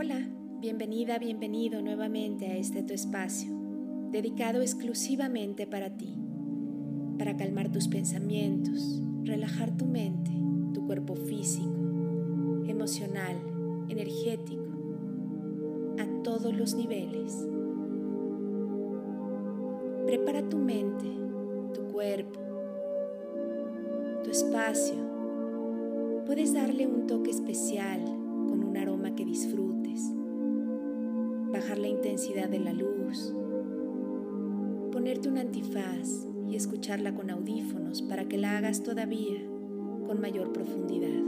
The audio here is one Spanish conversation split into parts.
Hola, bienvenida, bienvenido nuevamente a este tu espacio, dedicado exclusivamente para ti, para calmar tus pensamientos, relajar tu mente, tu cuerpo físico, emocional, energético, a todos los niveles. Prepara tu mente, tu cuerpo, tu espacio. Puedes darle un toque especial con un aroma que disfrutes, la intensidad de la luz, ponerte un antifaz y escucharla con audífonos para que la hagas todavía con mayor profundidad.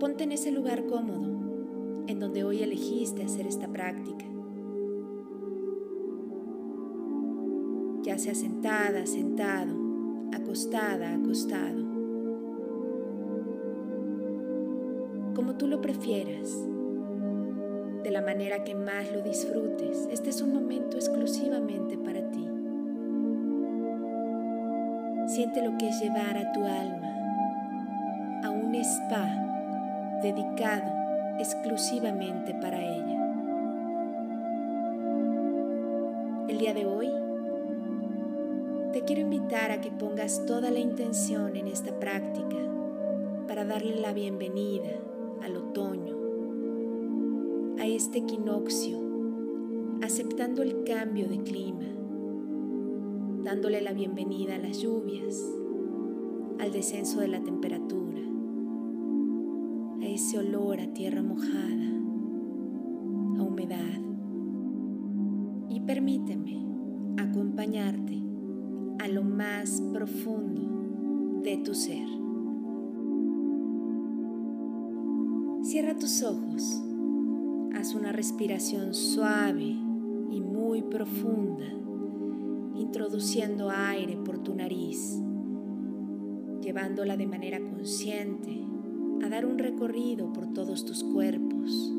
Ponte en ese lugar cómodo en donde hoy elegiste hacer esta práctica. Ya sea sentada, sentado, acostada, acostado. Como tú lo prefieras, de la manera que más lo disfrutes. Este es un momento exclusivamente para ti. Siente lo que es llevar a tu alma a un spa dedicado exclusivamente para ella. El día de hoy te quiero invitar a que pongas toda la intención en esta práctica para darle la bienvenida al otoño, a este equinoccio, aceptando el cambio de clima, dándole la bienvenida a las lluvias, al descenso de la temperatura, a ese olor a tierra mojada, a humedad. Y permíteme acompañarte a lo más profundo de tu ser. Cierra tus ojos, haz una respiración suave y muy profunda, introduciendo aire por tu nariz, llevándola de manera consciente a dar un recorrido por todos tus cuerpos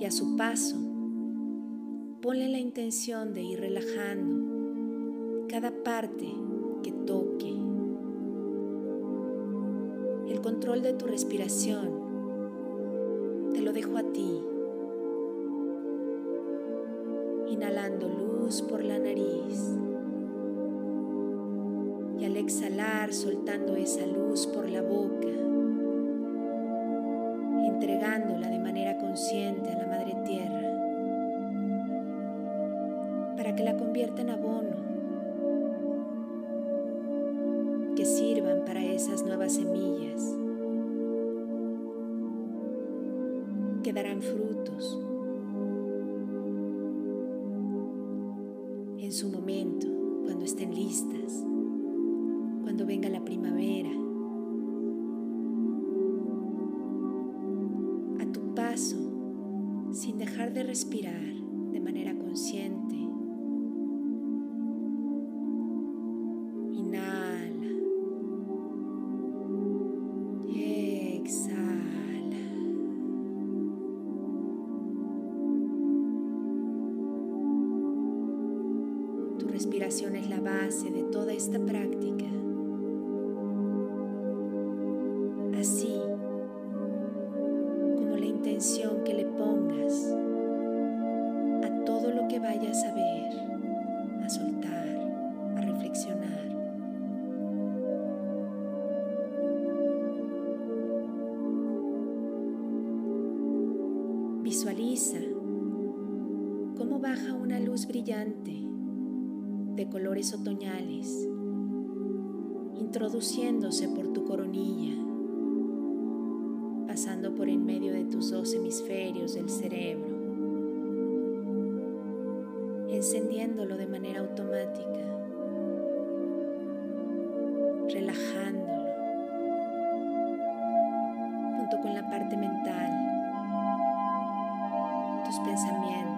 y a su paso ponle la intención de ir relajando cada parte que toque. El control de tu respiración dejo a ti. Inhalando luz por la nariz. Y al exhalar soltando esa luz por la boca, entregándola de manera consciente a la Madre Tierra. Para que la convierta en abono. Que sirvan para esas nuevas semillas frutos en su momento, cuando estén listas, cuando venga la primavera. A tu paso, sin dejar de respirar Tu respiración es la base de toda esta práctica. Pensamientos.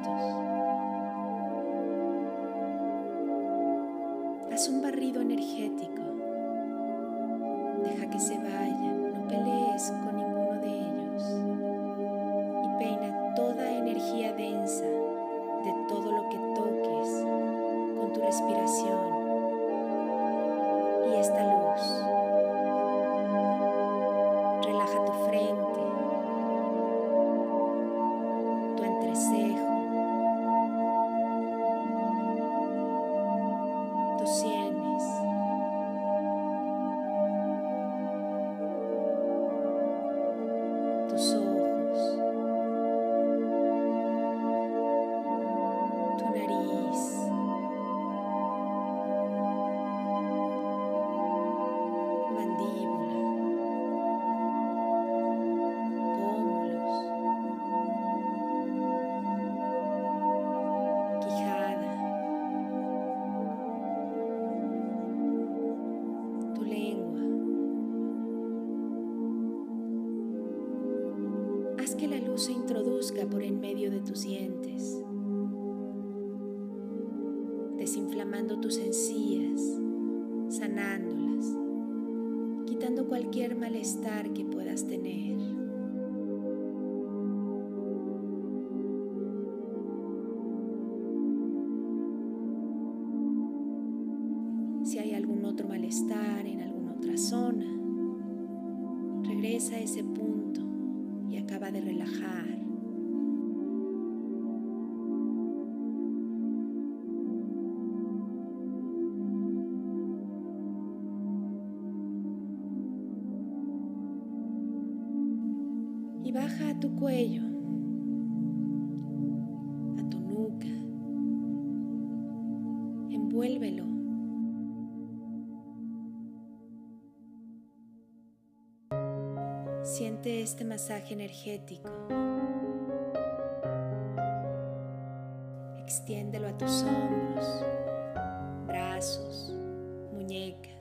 Tus dientes, desinflamando tus encías, sanándolas, quitando cualquier malestar que puedas tener. Y baja a tu cuello, a tu nuca, envuélvelo. Siente este masaje energético. Extiéndelo a tus hombros, brazos, muñecas,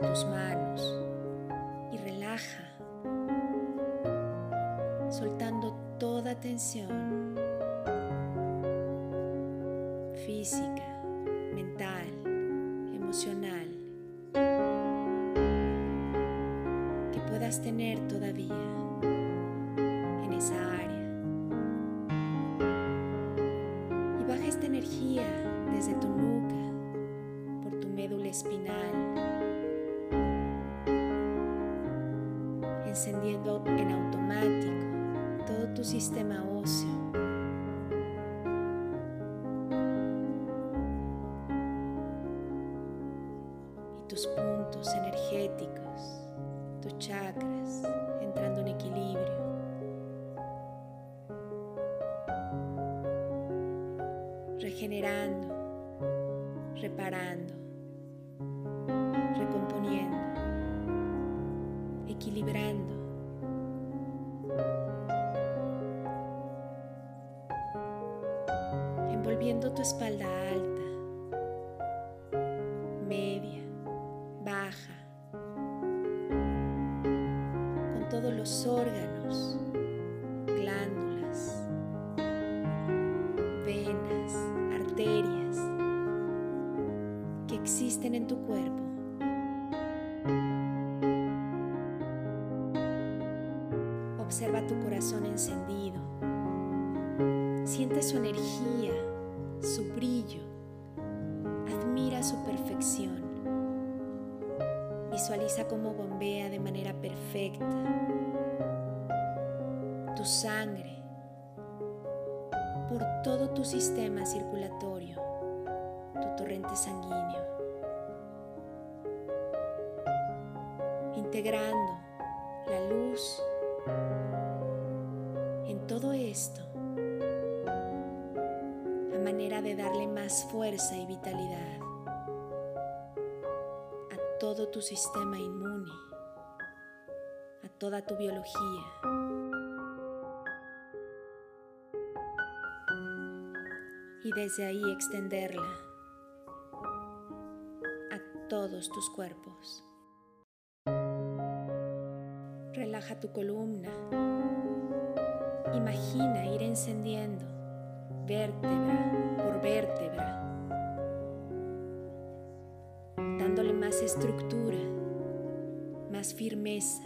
tus manos y relaja, soltando toda tensión física, mental, emocional que puedas tener todavía en esa área. Y baja esta energía desde tu nuca, por tu médula espinal, encendiendo en automático todo tu sistema óseo. y tus puntos energéticos, tus chakras entrando en equilibrio. Regenerando, reparando, Observa tu corazón encendido. Siente su energía, su brillo. Admira su perfección. Visualiza cómo bombea de manera perfecta tu sangre por todo tu sistema circulatorio, tu torrente sanguíneo, integrando la luz en todo esto a manera de darle más fuerza y vitalidad a todo tu sistema inmune, a toda tu biología. Y desde ahí extenderla a todos tus cuerpos. Relaja tu columna. Imagina ir encendiendo vértebra por vértebra, dándole más estructura, más firmeza,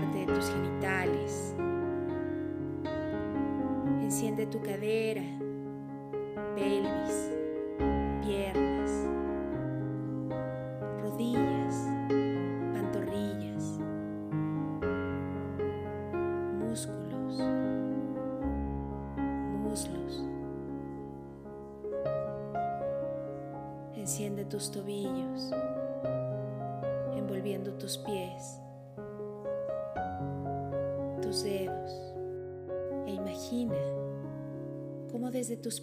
parte de tus genitales, Enciende tu cadera,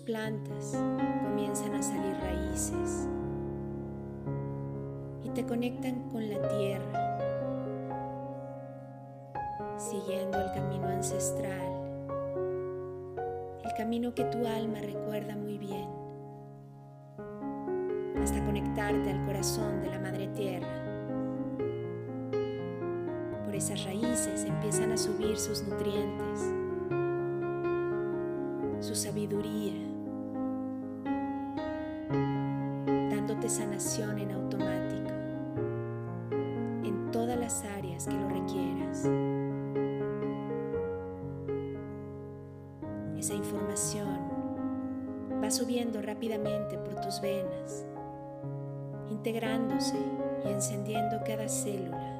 plantas comienzan a salir raíces y te conectan con la tierra, siguiendo el camino ancestral, el camino que tu alma recuerda muy bien, hasta conectarte al corazón de la Madre Tierra. Por esas raíces empiezan a subir sus nutrientes su sabiduría, en automático en todas las áreas que lo requieras. Esa información va subiendo rápidamente por tus venas, integrándose y encendiendo cada célula,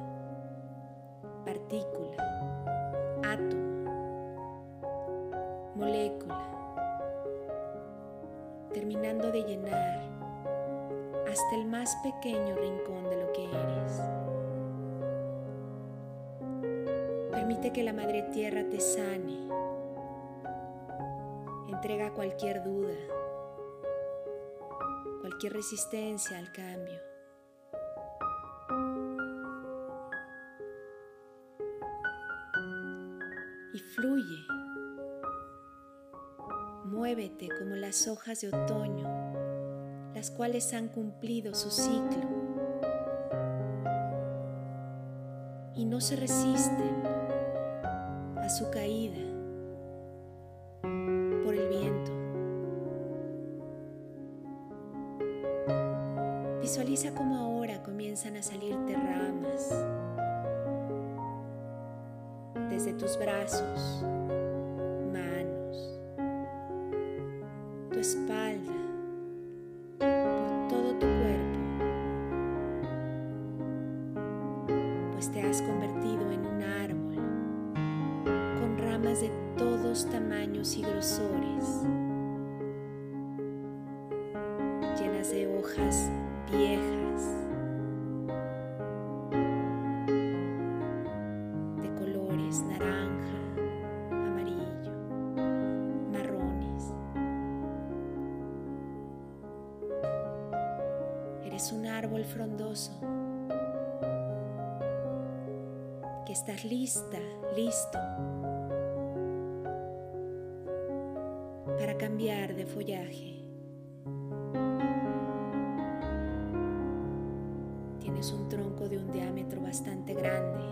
Permite que la Madre Tierra te sane. Entrega cualquier duda, cualquier resistencia al cambio. Y fluye Muévete como las hojas de otoño, las cuales han cumplido su ciclo y no se resisten a su caída por el viento. Visualiza cómo ahora comienzan a salirte ramas desde tus brazos, tu espalda, por todo tu cuerpo, pues te has convertido en de todos tamaños y grosores, cambiar de follaje. Tienes un tronco de un diámetro bastante grande,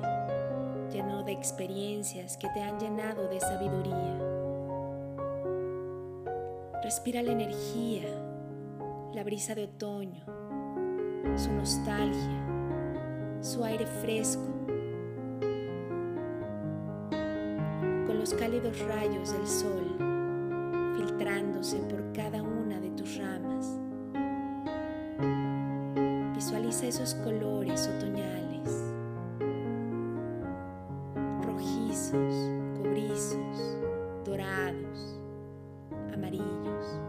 lleno de experiencias que te han llenado de sabiduría. Respira la energía, la brisa de otoño su nostalgia, su aire fresco, con los cálidos rayos del sol filtrándose por cada una de tus ramas. Visualiza esos colores otoñales, rojizos, cobrizos, dorados, amarillos.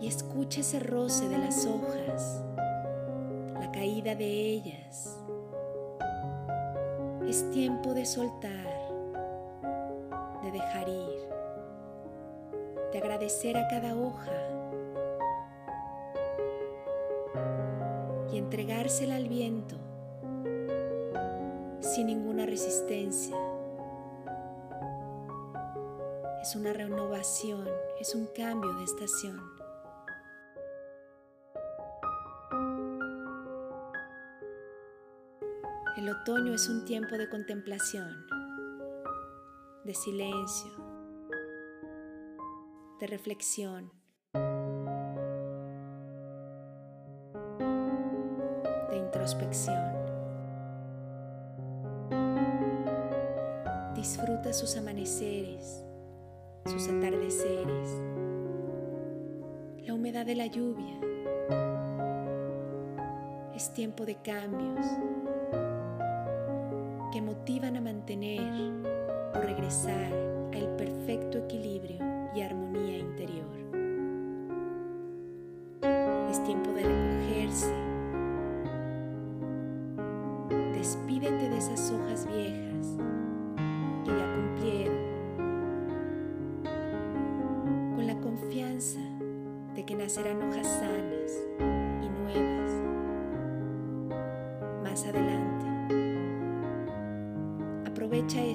y escucha ese roce de las hojas, la caída de ellas. Es tiempo de soltar, de dejar ir, de agradecer a cada hoja y entregársela al viento sin ninguna resistencia. Es una renovación, es un cambio de estación. El otoño es un tiempo de contemplación, de silencio, de reflexión, de introspección. Disfruta sus amaneceres, sus atardeceres, la humedad de la lluvia. Es tiempo de cambios que motivan a mantener regresar al perfecto equilibrio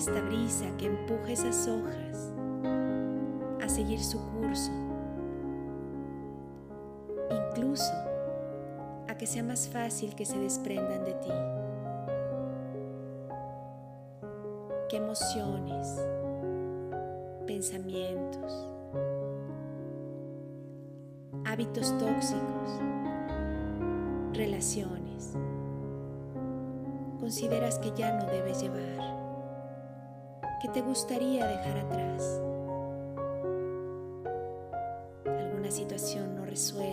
esta brisa que empuja esas hojas a seguir su curso, incluso a que sea más fácil que se desprendan de ti. ¿Qué emociones, pensamientos, hábitos tóxicos, relaciones consideras que ya no debes llevar? ¿Qué te gustaría dejar atrás? ¿Alguna situación no resuelta?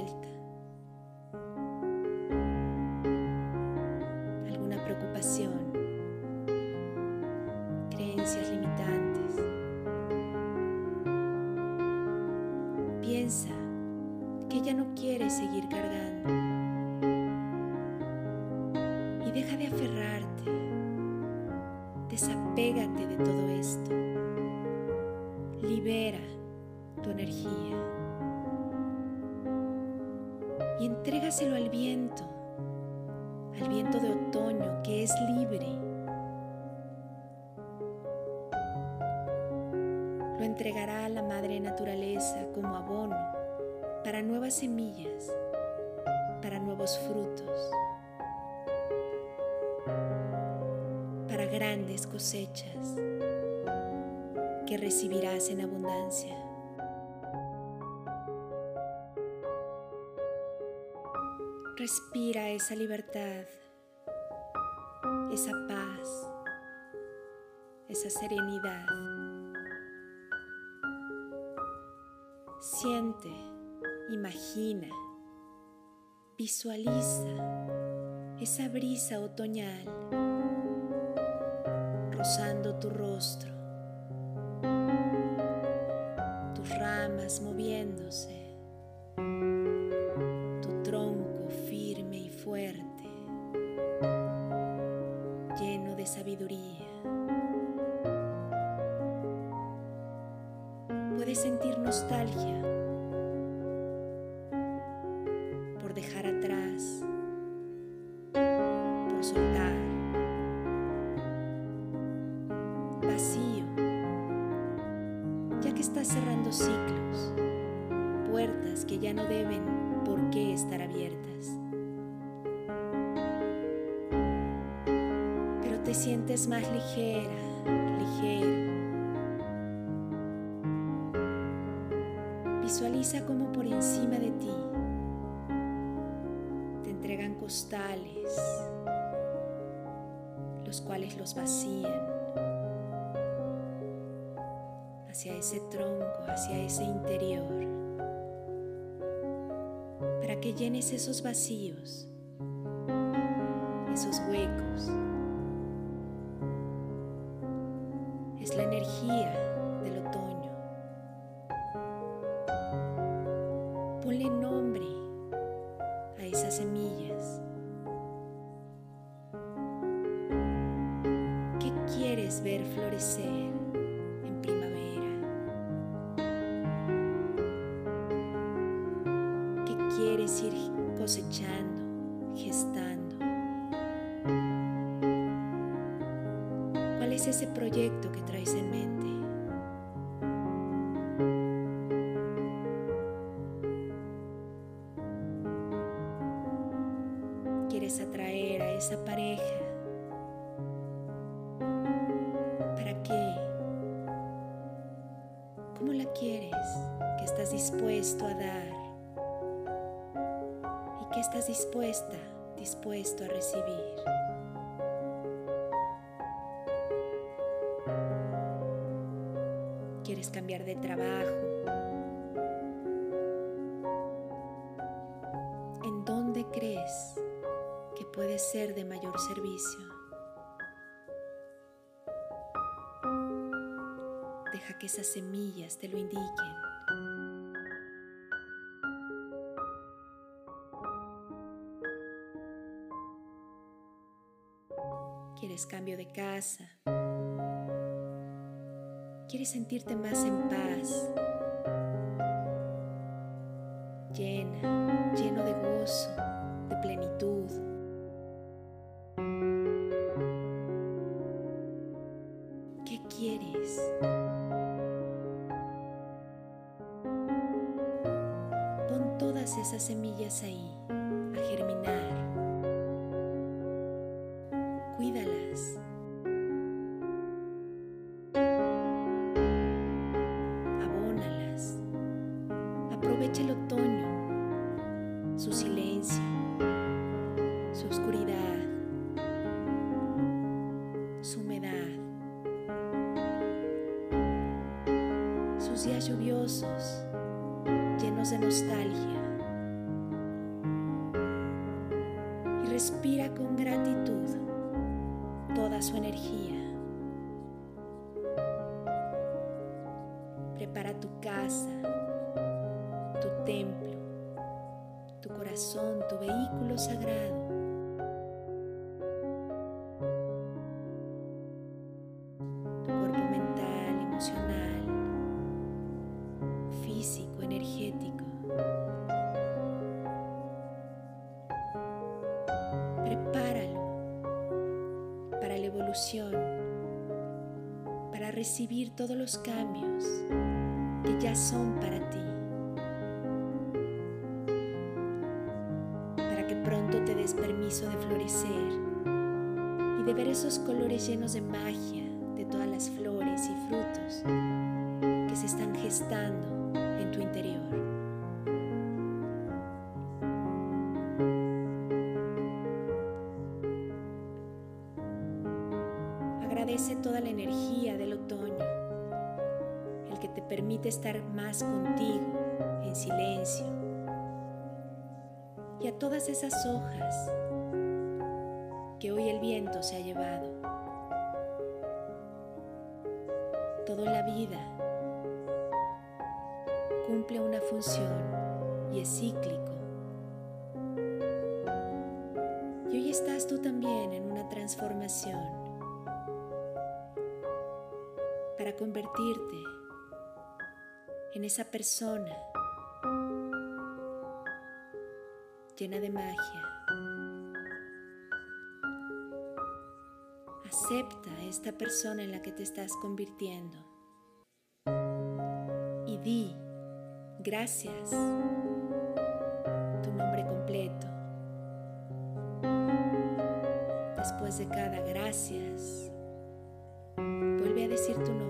Para nuevos frutos. para grandes cosechas que recibirás en abundancia. Respira esa libertad, esa paz, esa serenidad. Siente, imagina, visualiza esa brisa otoñal rozando tu rostro, tus ramas moviéndose, tu tronco firme y fuerte, lleno de sabiduría. Puedes sentir nostalgia por dejar atrás, por soltar vacío, ya que estás cerrando ciclos, puertas que ya no deben por qué estar abiertas. Pero te sientes más ligera, ligero. Visualiza como por encima de ti los cuales los vacían hacia ese tronco, hacia ese interior, para que llenes esos vacíos, esos huecos. Es la energía florecer? quieres ir cosechando, gestando? ¿Cuál es ese proyecto que traes en mente? ¿Qué estás dispuesta, dispuesto a recibir? quieres cambiar de trabajo. ¿En dónde crees que puede ser de mayor servicio? Deja que esas semillas te lo indiquen. ¿Quieres sentirte más en paz? Llena, lleno de gozo, de plenitud. ¿Qué quieres? Pon todas esas semillas ahí a germinar. Para recibir todos los cambios que ya son para ti, para que pronto te des permiso de florecer y de ver esos colores llenos de magia de todas las flores y frutos que se están gestando en tu interior. Estar más contigo, en silencio, y a todas esas hojas que hoy el viento se ha llevado. Todo en la vida cumple una función y es cíclico. Y hoy estás tú también en una transformación para convertirte en esa persona llena de magia. Acepta a esta persona en la que te estás convirtiendo y di gracias, tu nombre completo. Después de cada gracias, vuelve a decir tu nombre.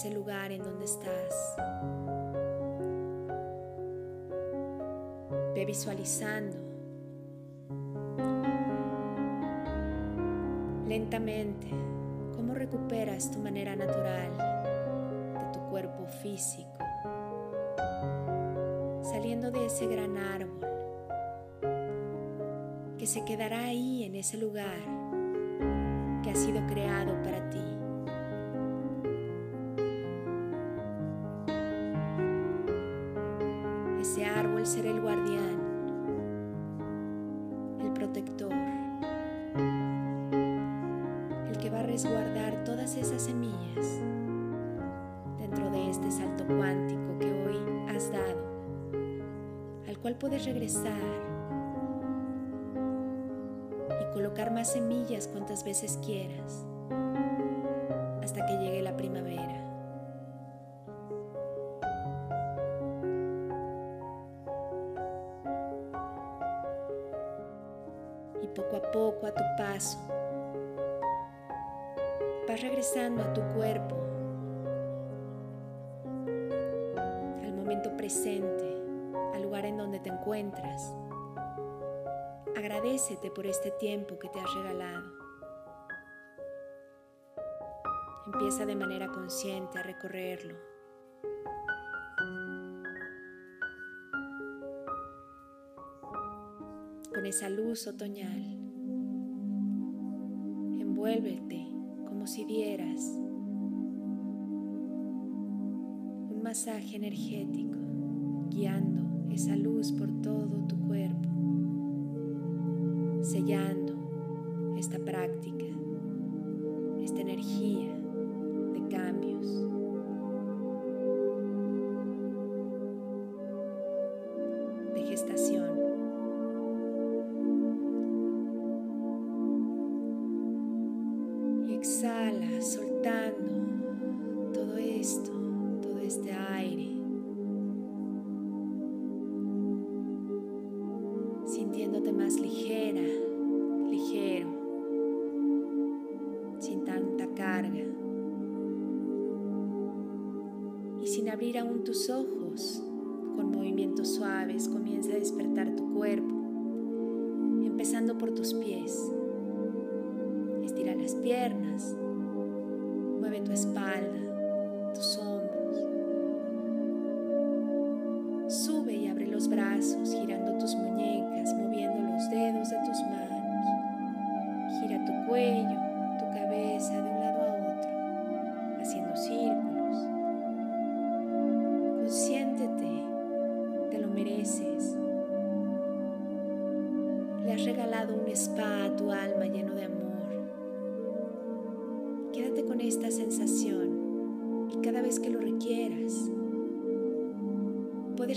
ese lugar en donde estás. Ve visualizando lentamente cómo recuperas tu manera natural de tu cuerpo físico, saliendo de ese gran árbol que se quedará ahí en ese lugar que ha sido creado para ti. Y colocar más semillas cuantas veces quieras hasta que llegue la primavera. Y poco a poco, a tu paso, vas regresando a tu cuerpo, al momento presente, encuentras. Agradecete por este tiempo que te has regalado. Empieza de manera consciente a recorrerlo. Con esa luz otoñal, envuélvete como si dieras un masaje energético guiando esa luz por todo tu cuerpo, sellando esta práctica, esta energía de cambios. Los brazos, girando tus muñecas, moviendo los dedos de tus manos. Gira tu cuello,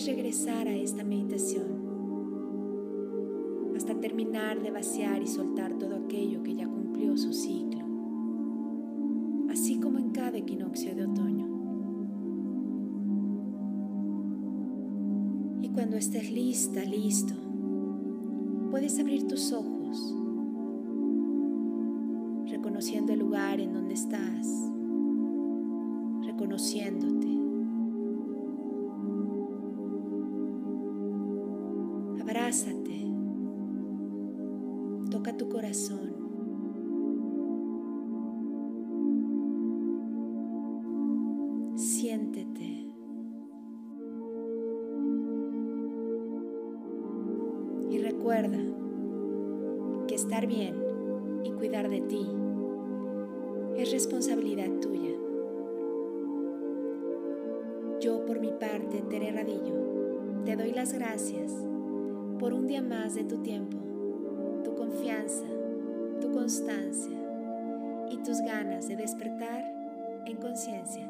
regresar a esta meditación hasta terminar de vaciar y soltar todo aquello que ya cumplió su ciclo, así como en cada equinoccio de otoño. Y cuando estés lista, listo, puedes abrir tus ojos, reconociendo el lugar en donde estás, reconociéndote. Abrázate, toca tu corazón. Siéntete. Y recuerda que estar bien y cuidar de ti es responsabilidad tuya. Yo por mi parte, Tere Radillo, te doy las gracias por un día más de tu tiempo, tu confianza, tu constancia y tus ganas de despertar en conciencia.